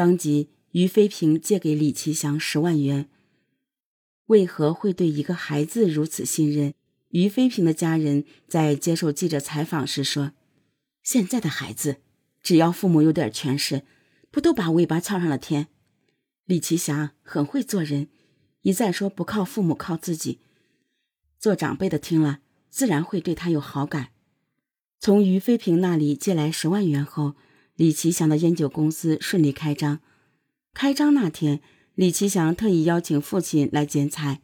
当即于飞平借给李奇祥十万元。为何会对一个孩子如此信任？于飞平的家人在接受记者采访时说：“现在的孩子，只要父母有点权势，不都把尾巴翘上了天？”李奇祥很会做人，一再说不靠父母，靠自己。做长辈的听了，自然会对他有好感。从于飞平那里借来十万元后，李奇祥的烟酒公司顺利开张。开张那天，李奇祥特意邀请父亲来剪彩。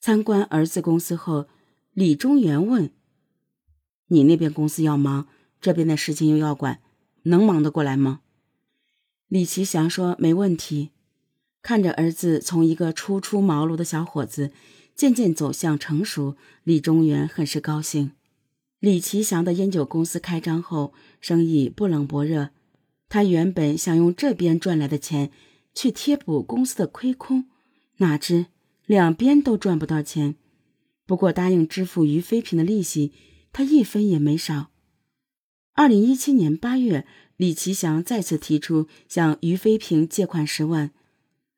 参观儿子公司后，李中原问：“你那边公司要忙，这边的事情又要管，能忙得过来吗？”李奇祥说：“没问题。”看着儿子从一个初出茅庐的小伙子，渐渐走向成熟，李中原很是高兴。李奇祥的烟酒公司开张后，生意不冷不热。他原本想用这边赚来的钱去贴补公司的亏空，哪知两边都赚不到钱。不过答应支付于飞平的利息，他一分也没少。二零一七年八月，李奇祥再次提出向于飞平借款十万。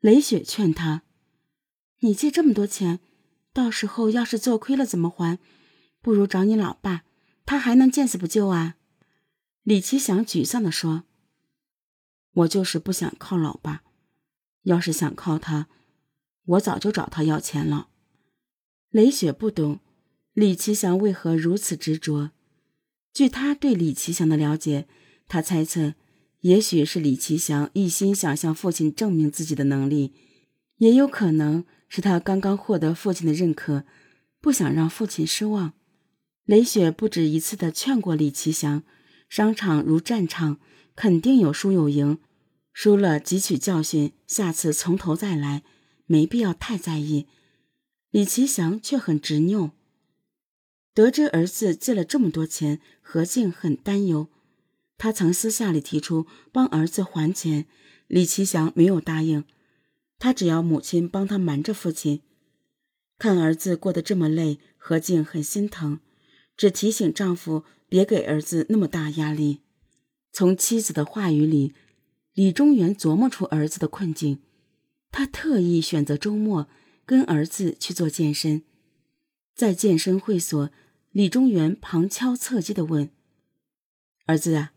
雷雪劝他：“你借这么多钱，到时候要是做亏了怎么还？不如找你老爸，他还能见死不救啊。”李奇祥沮丧地说：“我就是不想靠老爸，要是想靠他，我早就找他要钱了。”雷雪不懂李奇祥为何如此执着。据他对李奇祥的了解，他猜测，也许是李奇祥一心想向父亲证明自己的能力，也有可能是他刚刚获得父亲的认可，不想让父亲失望。雷雪不止一次的劝过李奇祥：“商场如战场，肯定有输有赢，输了汲取教训，下次从头再来，没必要太在意。”李奇祥却很执拗。得知儿子借了这么多钱，何静很担忧。他曾私下里提出帮儿子还钱，李奇祥没有答应。他只要母亲帮他瞒着父亲。看儿子过得这么累，何静很心疼，只提醒丈夫别给儿子那么大压力。从妻子的话语里，李中原琢磨出儿子的困境。他特意选择周末。跟儿子去做健身，在健身会所，李中原旁敲侧击的问：“儿子啊，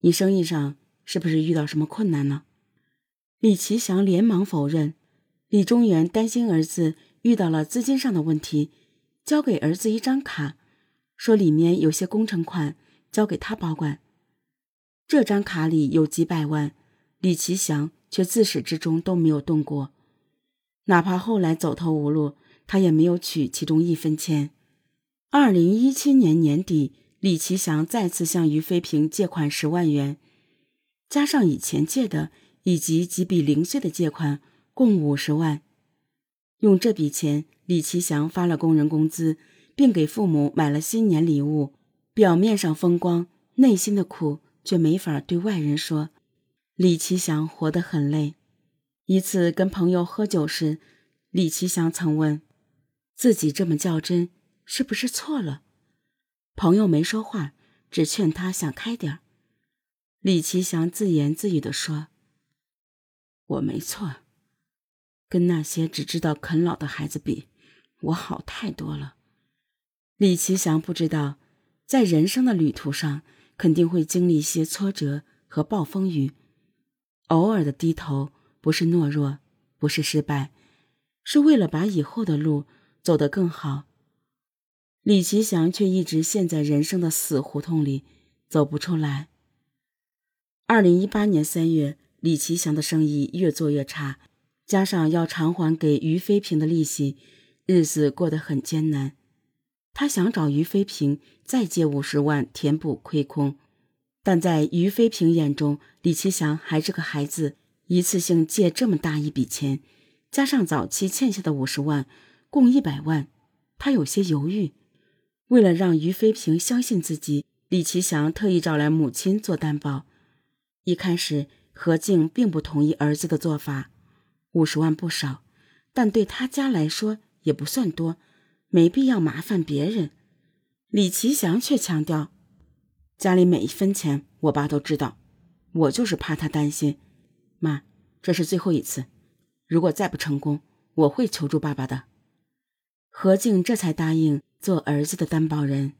你生意上是不是遇到什么困难了？”李奇祥连忙否认。李中原担心儿子遇到了资金上的问题，交给儿子一张卡，说里面有些工程款，交给他保管。这张卡里有几百万，李奇祥却自始至终都没有动过。哪怕后来走投无路，他也没有取其中一分钱。二零一七年年底，李奇祥再次向于飞平借款十万元，加上以前借的以及几笔零碎的借款，共五十万。用这笔钱，李奇祥发了工人工资，并给父母买了新年礼物。表面上风光，内心的苦却没法对外人说。李奇祥活得很累。一次跟朋友喝酒时，李奇祥曾问自己：“这么较真，是不是错了？”朋友没说话，只劝他想开点李奇祥自言自语地说：“我没错，跟那些只知道啃老的孩子比，我好太多了。”李奇祥不知道，在人生的旅途上，肯定会经历一些挫折和暴风雨，偶尔的低头。不是懦弱，不是失败，是为了把以后的路走得更好。李奇祥却一直陷在人生的死胡同里，走不出来。二零一八年三月，李奇祥的生意越做越差，加上要偿还给于飞平的利息，日子过得很艰难。他想找于飞平再借五十万填补亏空，但在于飞平眼中，李奇祥还是个孩子。一次性借这么大一笔钱，加上早期欠下的五十万，共一百万，他有些犹豫。为了让于飞平相信自己，李奇祥特意找来母亲做担保。一开始，何静并不同意儿子的做法。五十万不少，但对他家来说也不算多，没必要麻烦别人。李奇祥却强调，家里每一分钱我爸都知道，我就是怕他担心。妈，这是最后一次，如果再不成功，我会求助爸爸的。何静这才答应做儿子的担保人。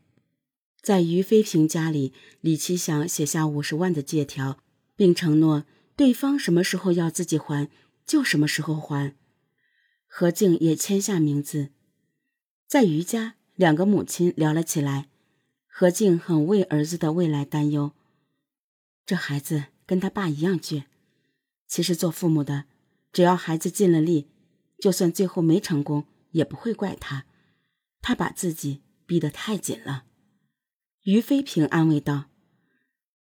在于飞平家里，李奇祥写下五十万的借条，并承诺对方什么时候要自己还，就什么时候还。何静也签下名字。在于家，两个母亲聊了起来。何静很为儿子的未来担忧。这孩子跟他爸一样倔。其实做父母的，只要孩子尽了力，就算最后没成功，也不会怪他。他把自己逼得太紧了。于飞平安慰道：“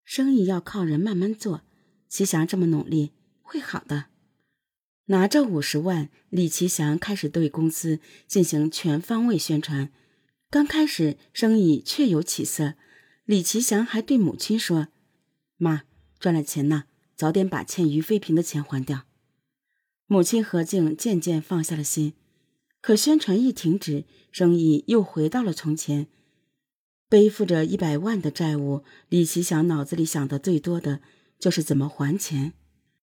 生意要靠人慢慢做，齐祥这么努力，会好的。”拿着五十万，李奇祥开始对公司进行全方位宣传。刚开始生意确有起色，李奇祥还对母亲说：“妈，赚了钱呢，早点把欠于飞平的钱还掉。”母亲何静渐渐放下了心。可宣传一停止，生意又回到了从前。背负着一百万的债务，李奇祥脑子里想的最多的就是怎么还钱。